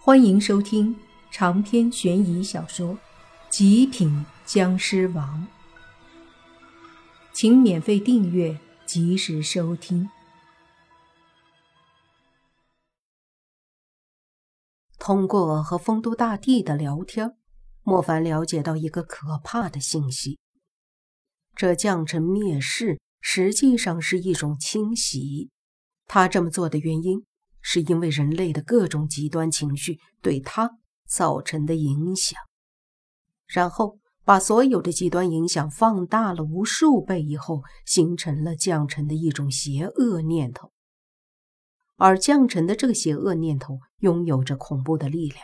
欢迎收听长篇悬疑小说《极品僵尸王》，请免费订阅，及时收听。通过和丰都大帝的聊天，莫凡了解到一个可怕的信息：这将臣灭世实际上是一种清洗。他这么做的原因。是因为人类的各种极端情绪对他造成的影响，然后把所有的极端影响放大了无数倍以后，形成了降臣的一种邪恶念头。而降臣的这个邪恶念头拥有着恐怖的力量，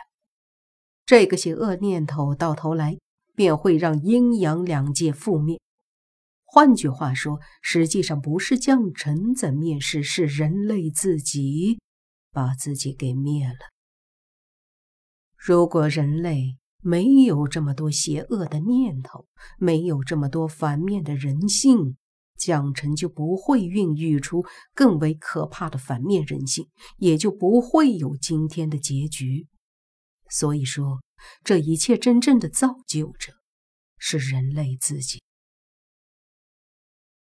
这个邪恶念头到头来便会让阴阳两界覆灭。换句话说，实际上不是降臣在灭世，是人类自己。把自己给灭了。如果人类没有这么多邪恶的念头，没有这么多反面的人性，将臣就不会孕育出更为可怕的反面人性，也就不会有今天的结局。所以说，这一切真正的造就者是人类自己。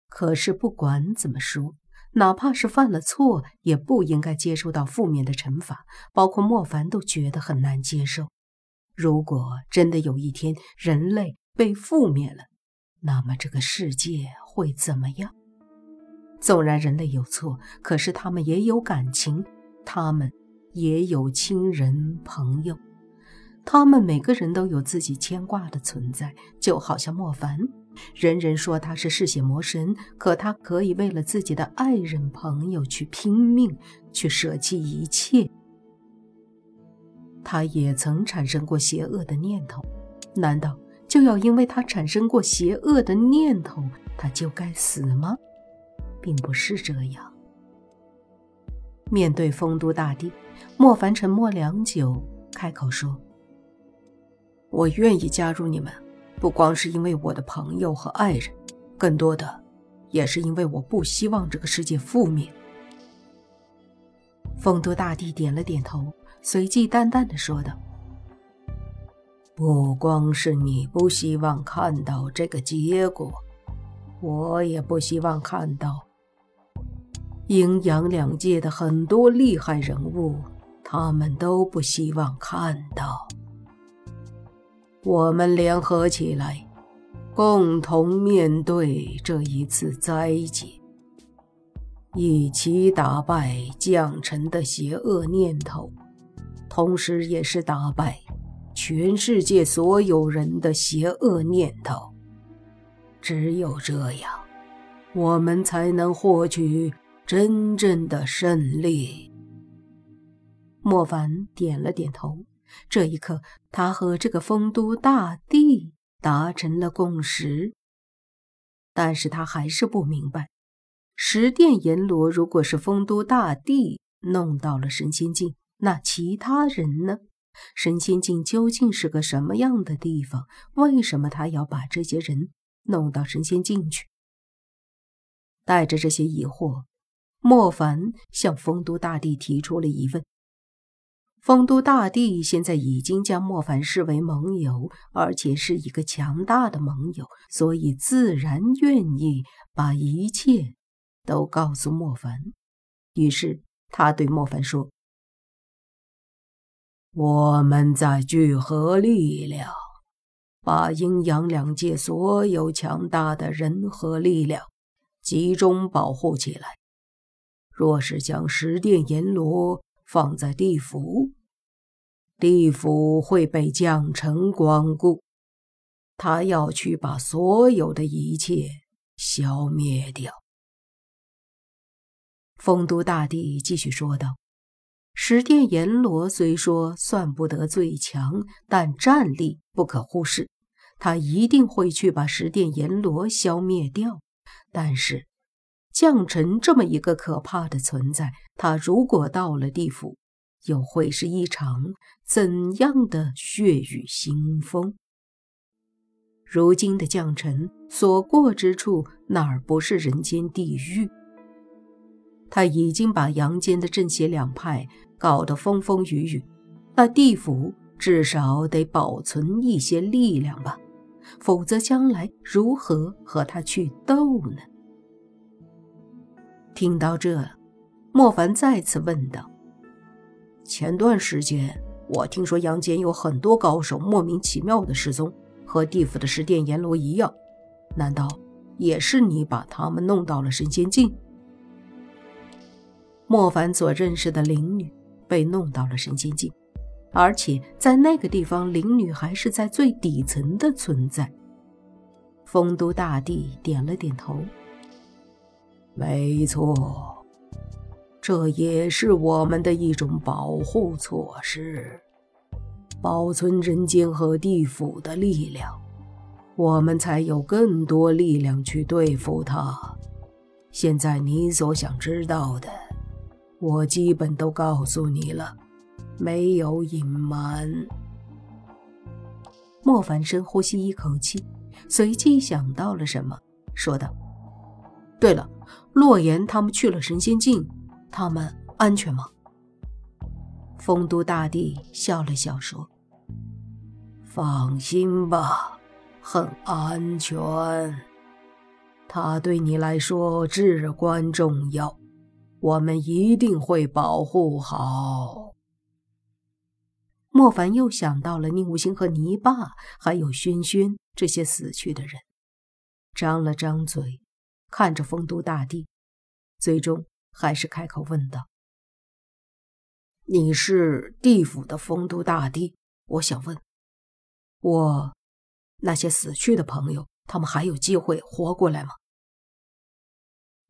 可是不管怎么说。哪怕是犯了错，也不应该接受到负面的惩罚。包括莫凡都觉得很难接受。如果真的有一天人类被覆灭了，那么这个世界会怎么样？纵然人类有错，可是他们也有感情，他们也有亲人朋友，他们每个人都有自己牵挂的存在，就好像莫凡。人人说他是嗜血魔神，可他可以为了自己的爱人朋友去拼命，去舍弃一切。他也曾产生过邪恶的念头，难道就要因为他产生过邪恶的念头，他就该死吗？并不是这样。面对丰都大帝，莫凡沉默良久，开口说：“我愿意加入你们。”不光是因为我的朋友和爱人，更多的也是因为我不希望这个世界覆灭。丰都大帝点了点头，随即淡淡的说道：“不光是你不希望看到这个结果，我也不希望看到。阴阳两界的很多厉害人物，他们都不希望看到。”我们联合起来，共同面对这一次灾劫，一起打败将臣的邪恶念头，同时也是打败全世界所有人的邪恶念头。只有这样，我们才能获取真正的胜利。莫凡点了点头。这一刻，他和这个丰都大帝达成了共识，但是他还是不明白，十殿阎罗如果是丰都大帝弄到了神仙境，那其他人呢？神仙境究竟是个什么样的地方？为什么他要把这些人弄到神仙境去？带着这些疑惑，莫凡向丰都大帝提出了疑问。丰都大帝现在已经将莫凡视为盟友，而且是一个强大的盟友，所以自然愿意把一切都告诉莫凡。于是他对莫凡说：“我们在聚合力量，把阴阳两界所有强大的人和力量集中保护起来。若是将十殿阎罗……”放在地府，地府会被将臣光顾，他要去把所有的一切消灭掉。丰都大帝继续说道：“十殿阎罗虽说算不得最强，但战力不可忽视，他一定会去把十殿阎罗消灭掉。但是……”将臣这么一个可怕的存在，他如果到了地府，又会是一场怎样的血雨腥风？如今的将臣所过之处，哪儿不是人间地狱？他已经把阳间的正邪两派搞得风风雨雨，那地府至少得保存一些力量吧，否则将来如何和他去斗呢？听到这，莫凡再次问道：“前段时间，我听说阳间有很多高手莫名其妙的失踪，和地府的十殿阎罗一样，难道也是你把他们弄到了神仙境？”莫凡所认识的灵女被弄到了神仙境，而且在那个地方，灵女还是在最底层的存在。丰都大帝点了点头：“没错，这也是我们的一种保护措施，保存人间和地府的力量，我们才有更多力量去对付他。现在你所想知道的。”我基本都告诉你了，没有隐瞒。莫凡深呼吸一口气，随即想到了什么，说道：“对了，洛言他们去了神仙境，他们安全吗？”丰都大帝笑了笑说：“放心吧，很安全。他对你来说至关重要。”我们一定会保护好。莫凡又想到了宁无心和泥巴，还有轩轩这些死去的人，张了张嘴，看着丰都大帝，最终还是开口问道：“你是地府的丰都大帝？我想问，我那些死去的朋友，他们还有机会活过来吗？”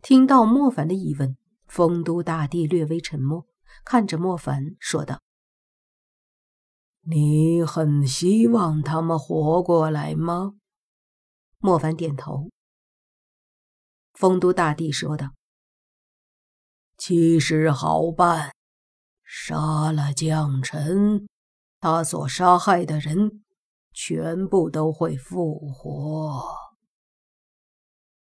听到莫凡的疑问。丰都大帝略微沉默，看着莫凡说道：“你很希望他们活过来吗？”莫凡点头。丰都大帝说道：“其实好办，杀了将臣，他所杀害的人全部都会复活。”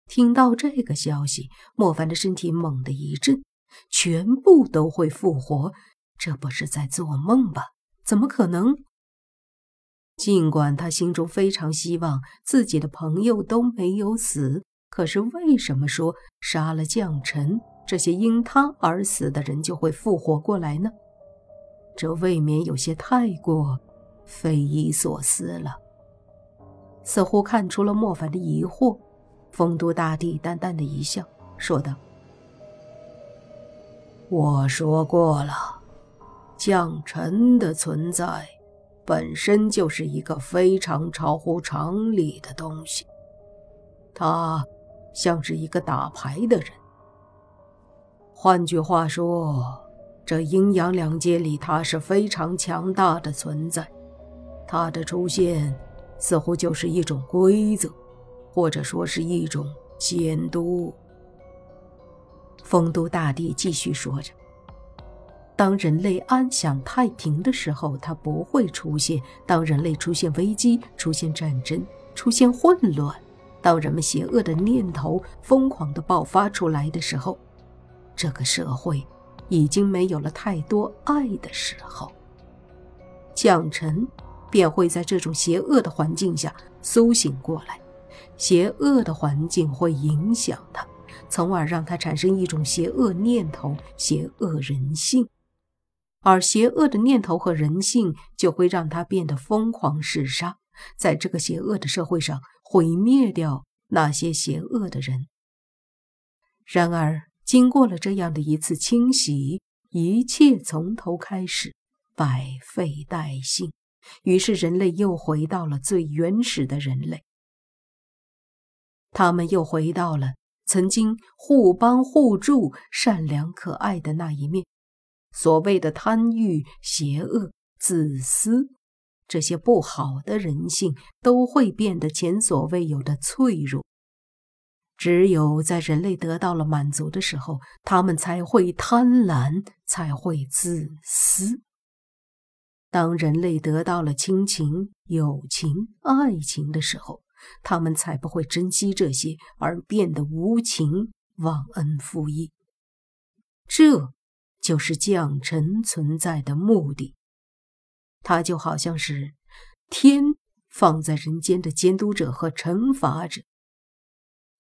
听到这个消息，莫凡的身体猛地一震，全部都会复活？这不是在做梦吧？怎么可能？尽管他心中非常希望自己的朋友都没有死，可是为什么说杀了将臣，这些因他而死的人就会复活过来呢？这未免有些太过匪夷所思了。似乎看出了莫凡的疑惑。丰都大帝淡淡的一笑，说道：“我说过了，将臣的存在本身就是一个非常超乎常理的东西。他像是一个打牌的人。换句话说，这阴阳两界里，他是非常强大的存在。他的出现，似乎就是一种规则。”或者说是一种监督。丰都大帝继续说着：“当人类安享太平的时候，他不会出现；当人类出现危机、出现战争、出现混乱，当人们邪恶的念头疯狂地爆发出来的时候，这个社会已经没有了太多爱的时候，将臣便会在这种邪恶的环境下苏醒过来。”邪恶的环境会影响他，从而让他产生一种邪恶念头、邪恶人性，而邪恶的念头和人性就会让他变得疯狂嗜杀，在这个邪恶的社会上毁灭掉那些邪恶的人。然而，经过了这样的一次清洗，一切从头开始，百废待兴，于是人类又回到了最原始的人类。他们又回到了曾经互帮互助、善良可爱的那一面。所谓的贪欲、邪恶、自私，这些不好的人性都会变得前所未有的脆弱。只有在人类得到了满足的时候，他们才会贪婪，才会自私。当人类得到了亲情、友情、爱情的时候，他们才不会珍惜这些，而变得无情、忘恩负义。这就是将臣存在的目的。他就好像是天放在人间的监督者和惩罚者。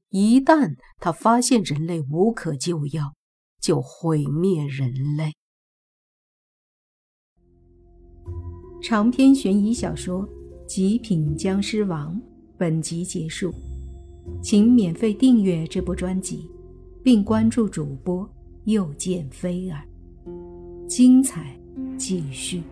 一旦他发现人类无可救药，就毁灭人类。长篇悬疑小说《极品僵尸王》本集结束，请免费订阅这部专辑，并关注主播又见菲儿，精彩继续。